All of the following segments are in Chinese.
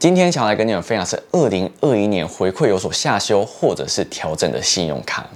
今天想来跟你们分享是二零二一年回馈有所下修或者是调整的信用卡。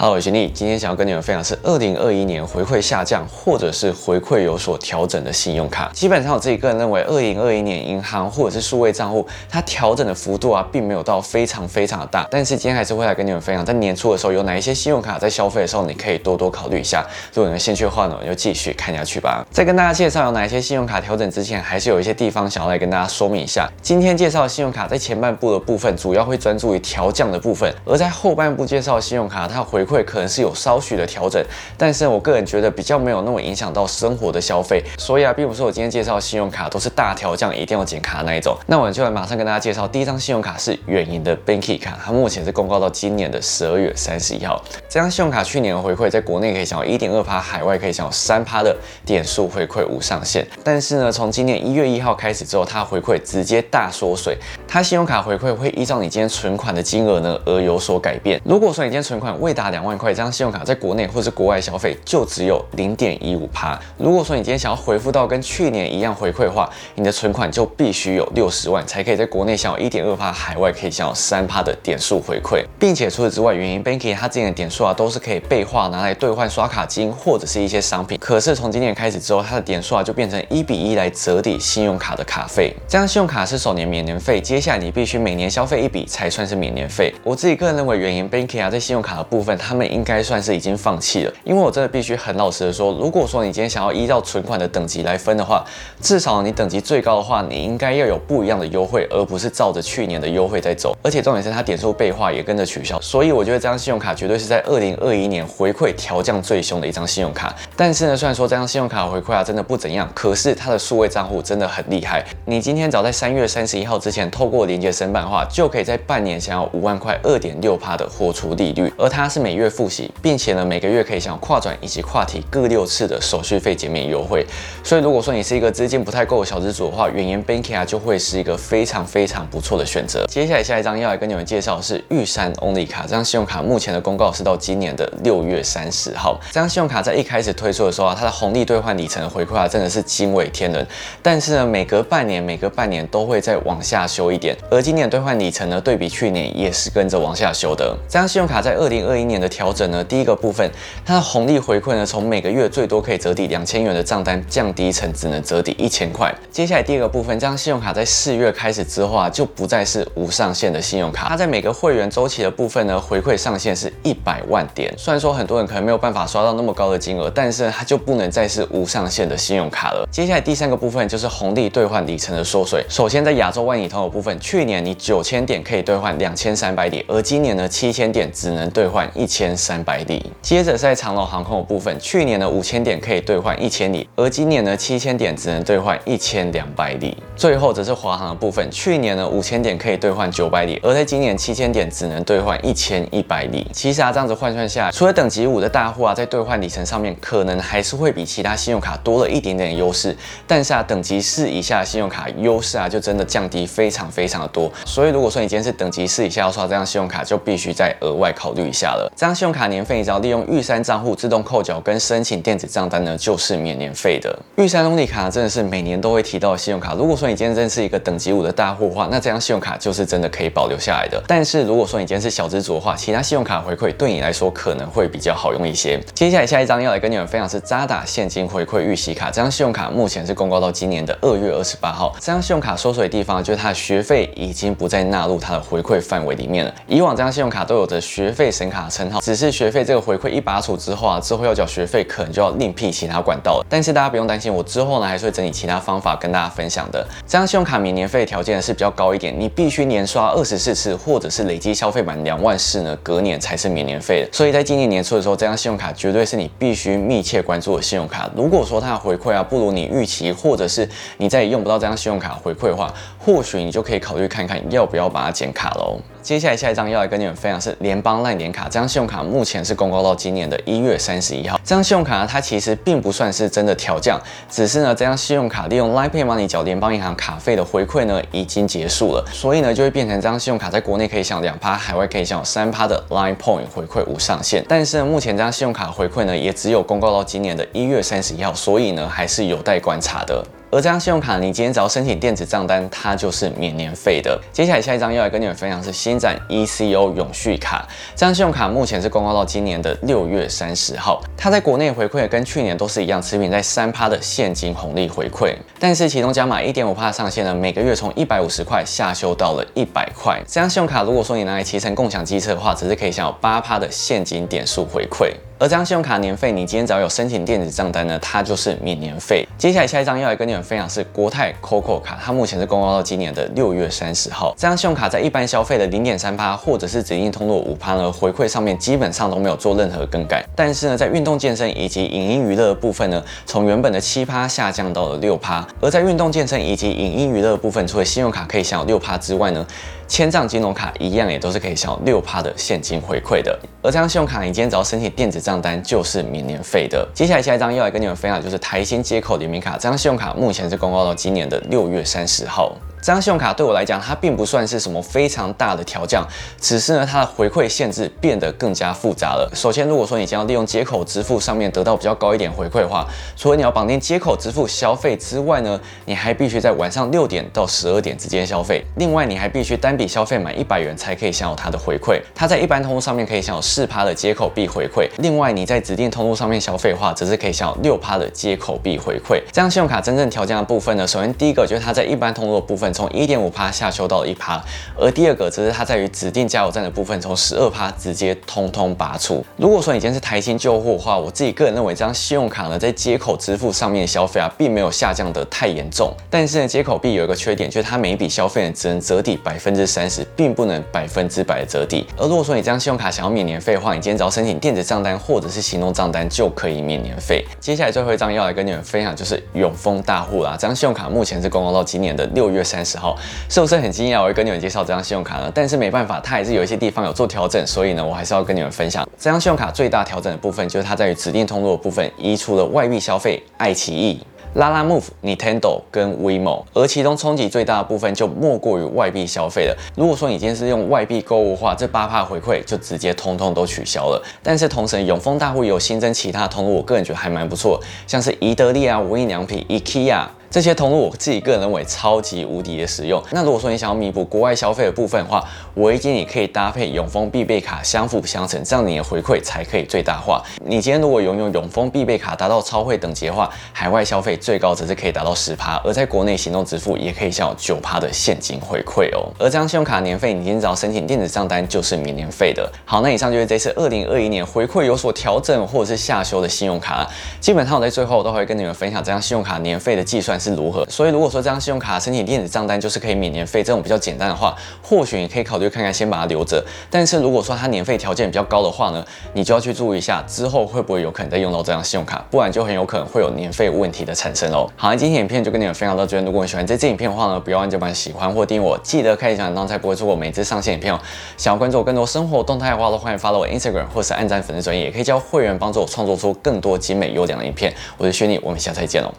Hello，我是丽，今天想要跟你们分享是二零二一年回馈下降或者是回馈有所调整的信用卡。基本上我自己个人认为，二零二一年银行或者是数位账户它调整的幅度啊，并没有到非常非常的大。但是今天还是会来跟你们分享，在年初的时候有哪一些信用卡在消费的时候，你可以多多考虑一下。如果你们兴趣的话呢，我就继续看下去吧。在跟大家介绍有哪一些信用卡调整之前，还是有一些地方想要来跟大家说明一下。今天介绍的信用卡在前半部的部分，主要会专注于调降的部分，而在后半部介绍的信用卡，它回馈可能是有稍许的调整，但是我个人觉得比较没有那么影响到生活的消费，所以啊，并不是我今天介绍信用卡都是大调降一定要减卡那一种。那我就来马上跟大家介绍第一张信用卡是远银的 Banky 卡，它目前是公告到今年的十二月三十一号。这张信用卡去年的回馈在国内可以享有一点二趴，海外可以享有三趴的点数回馈无上限。但是呢，从今年一月一号开始之后，它回馈直接大缩水，它信用卡回馈会依照你今天存款的金额呢而有所改变。如果说你今天存款未达两两万块，这张信用卡在国内或是国外消费就只有零点一五趴。如果说你今天想要回复到跟去年一样回馈的话，你的存款就必须有六十万才可以在国内享有一点二趴，海外可以享有三趴的点数回馈，并且除此之外，原因 Banky 它之前的点数啊都是可以备化拿来兑换刷卡金或者是一些商品。可是从今年开始之后，它的点数啊就变成一比一来折抵信用卡的卡费。这张信用卡是首年免年费，接下来你必须每年消费一笔才算是免年费。我自己个人认为，原因 Banky 啊在信用卡的部分它，他们应该算是。已经放弃了，因为我真的必须很老实的说，如果说你今天想要依照存款的等级来分的话，至少你等级最高的话，你应该要有不一样的优惠，而不是照着去年的优惠在走。而且重点是它点数倍化也跟着取消，所以我觉得这张信用卡绝对是在二零二一年回馈调降最凶的一张信用卡。但是呢，虽然说这张信用卡回馈啊真的不怎样，可是它的数位账户真的很厉害。你今天早在三月三十一号之前透过连接申办的话，就可以在半年享有五万块二点六趴的豁出利率，而它是每月复习，并且呢，每个月可以享跨转以及跨提各六次的手续费减免优惠。所以如果说你是一个资金不太够的小资主的话，远言 Banky 啊就会是一个非常非常不错的选择。接下来下一张要来跟你们介绍的是玉山 Only 卡，这张信用卡目前的公告是到今年的六月三十号。这张信用卡在一开始推出的时候啊，它的红利兑换里程的回馈啊真的是惊为天人。但是呢，每隔半年每隔半年都会再往下修一点，而今年兑换里程呢，对比去年也是跟着往下修的。这张信用卡在二零二一年的调整呢，第一个部分。它的红利回馈呢，从每个月最多可以折抵两千元的账单，降低成只能折抵一千块。接下来第二个部分，这张信用卡在四月开始之后啊，就不再是无上限的信用卡。它在每个会员周期的部分呢，回馈上限是一百万点。虽然说很多人可能没有办法刷到那么高的金额，但是它就不能再是无上限的信用卡了。接下来第三个部分就是红利兑换里程的缩水。首先在亚洲万里通的部分，去年你九千点可以兑换两千三百里，而今年呢七千点只能兑换一千千三百里。接着在长龙航空的部分，去年的五千点可以兑换一千里，而今年呢七千点只能兑换一千两百里。最后则是华航的部分，去年呢五千点可以兑换九百里，而在今年七千点只能兑换一千一百里。其实啊，这样子换算下来，除了等级五的大户啊，在兑换里程上面可能还是会比其他信用卡多了一点点优势，但是啊，等级四以下的信用卡优势啊就真的降低非常非常的多。所以如果说你今天是等级四以下要刷这张信用卡，就必须再额外考虑一下了。这张信用卡年费，你只要利用玉山账户自动扣缴跟申请电子账单呢，就是免年费的。玉山隆利卡真的是每年都会提到的信用卡。如果说你今天真是一个等级五的大户的话，那这张信用卡就是真的可以保留下来的。但是如果说你今天是小资主的话，其他信用卡回馈对你来说可能会比较好用一些。接下来下一张要来跟你们分享是渣打现金回馈预习卡。这张信用卡目前是公告到今年的二月二十八号。这张信用卡缩水的地方就是它的学费已经不再纳入它的回馈范围里面了。以往这张信用卡都有着学费神卡称号，只是学费这个回馈一拔除之后啊，之后要缴学费可能就要另辟其他管道了。但是大家不用担心，我之后呢还是会整理其他方法跟大家分享的。这张信用卡免年费条件是比较高一点，你必须年刷二十四次，或者是累积消费满两万四呢，隔年才是免年费的。所以在今年年初的时候，这张信用卡绝对是你必须密切关注的信用卡。如果说它的回馈啊不如你预期，或者是你再也用不到这张信用卡回馈的话，或许你就可以考虑看看要不要把它剪卡喽。接下来下一张要来跟你们分享是联邦赖年卡，这张信用卡目前是公告到今年的一月三十一号。这张信用卡呢，它其实并不算是真的调降，只是呢这张信用卡利用 Line Pay Money 缴联邦银行卡费的回馈呢已经结束了，所以呢就会变成这张信用卡在国内可以享两趴，海外可以享三趴的 Line Point 回馈无上限。但是呢目前这张信用卡回馈呢也只有公告到今年的一月三十一号，所以呢还是有待观察的。而这张信用卡，你今天只要申请电子账单，它就是免年费的。接下来下一张要来跟你们分享是新展 ECO 永续卡，这张信用卡目前是公告到今年的六月三十号，它在国内回馈跟去年都是一样，持平在三趴的现金红利回馈，但是其中加码一点五趴上限呢，每个月从一百五十块下修到了一百块。这张信用卡如果说你拿来骑乘共享机车的话，只是可以享有八趴的现金点数回馈。而这张信用卡年费，你今天只要有申请电子账单呢，它就是免年费。接下来下一张要来跟你们分享是国泰 COCO 卡，它目前是公告到今年的六月三十号。这张信用卡在一般消费的零点三趴或者是指定通路五趴呢，回馈上面基本上都没有做任何更改。但是呢，在运动健身以及影音娱乐的部分呢，从原本的七趴下降到了六趴。而在运动健身以及影音娱乐部分，除了信用卡可以享有六趴之外呢，千账金融卡一样也都是可以享有六趴的现金回馈的。而这张信用卡，你今天只要申请电子账单就是免年费的。接下来下一张要来跟你们分享就是台新接口联名卡，这张信用卡目前是公告到今年的六月三十号。这张信用卡对我来讲，它并不算是什么非常大的调降，只是呢，它的回馈限制变得更加复杂了。首先，如果说你将要利用接口支付上面得到比较高一点回馈的话，除了你要绑定接口支付消费之外呢，你还必须在晚上六点到十二点之间消费。另外，你还必须单笔消费满一百元才可以享有它的回馈。它在一般通路上面可以享有四趴的接口币回馈。另外，你在指定通路上面消费的话，则是可以享有六趴的接口币回馈。这张信用卡真正调降的部分呢，首先第一个就是它在一般通路的部分。从一点五趴下修到了一趴，而第二个则是它在于指定加油站的部分，从十二趴直接通通拔除。如果说你今天是台新旧货的话，我自己个人认为这张信用卡呢，在接口支付上面消费啊，并没有下降的太严重。但是呢，接口币有一个缺点，就是它每一笔消费呢，只能折抵百分之三十，并不能百分之百的折抵。而如果说你这张信用卡想要免年费的话，你今天只要申请电子账单或者是行动账单就可以免年费。接下来最后一张要来跟你们分享就是永丰大户啦，这张信用卡目前是公告到今年的六月三三十号。是不是很惊讶？我会跟你们介绍这张信用卡呢？但是没办法，它还是有一些地方有做调整，所以呢，我还是要跟你们分享这张信用卡最大调整的部分，就是它在于指定通路的部分移除了外币消费、爱奇艺、拉拉 Move、Nintendo 跟 WeMo，而其中冲击最大的部分就莫过于外币消费了。如果说你今天是用外币购物的话，这八帕回馈就直接通通都取消了。但是同时，永丰大户有新增其他通路，我个人觉得还蛮不错，像是宜得利啊、无印良品、IKEA。这些通路我自己个人认为超级无敌的实用。那如果说你想要弥补国外消费的部分的话，我建议你可以搭配永丰必备卡相辅相成，这样你的回馈才可以最大化。你今天如果拥有永丰必备卡达到超会等级的话，海外消费最高则是可以达到十趴，而在国内行动支付也可以享有九趴的现金回馈哦。而这张信用卡年费，你今天只要申请电子账单就是免年费的。好，那以上就是这次二零二一年回馈有所调整或者是下修的信用卡。基本上我在最后都会跟你们分享这张信用卡年费的计算。是如何？所以如果说这张信用卡申请电子账单就是可以免年费，这种比较简单的话，或许你可以考虑看看，先把它留着。但是如果说它年费条件比较高的话呢，你就要去注意一下，之后会不会有可能再用到这张信用卡，不然就很有可能会有年费问题的产生哦。好，今天影片就跟你们分享到这边。如果你喜欢这支影片的话呢，不要忘记把喜欢或订阅我，记得开启小铃铛才不会错过每次上线影片哦。想要关注我更多生活动态的话，都欢迎 follow 我 Instagram 或是按赞粉丝专页，也可以交会员帮助我创作出更多精美优良的影片。我是薛妮，我们下次再见喽，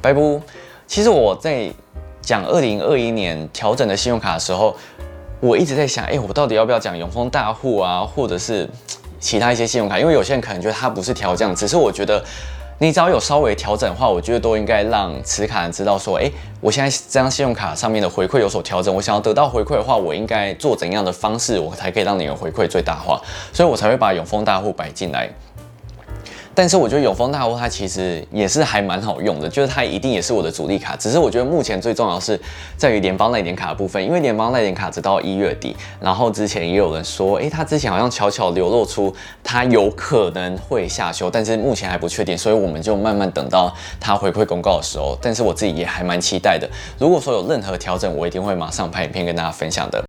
拜拜。其实我在讲二零二一年调整的信用卡的时候，我一直在想，哎，我到底要不要讲永丰大户啊，或者是其他一些信用卡？因为有些人可能觉得它不是调降，只是我觉得你只要有稍微调整的话，我觉得都应该让持卡人知道说，哎，我现在这张信用卡上面的回馈有所调整，我想要得到回馈的话，我应该做怎样的方式，我才可以让你的回馈最大化？所以我才会把永丰大户摆进来。但是我觉得永丰大屋它其实也是还蛮好用的，就是它一定也是我的主力卡。只是我觉得目前最重要是在于联邦那点卡的部分，因为联邦那点卡直到一月底，然后之前也有人说，诶，他之前好像悄悄流露出它有可能会下修，但是目前还不确定，所以我们就慢慢等到它回馈公告的时候。但是我自己也还蛮期待的，如果说有任何调整，我一定会马上拍影片跟大家分享的。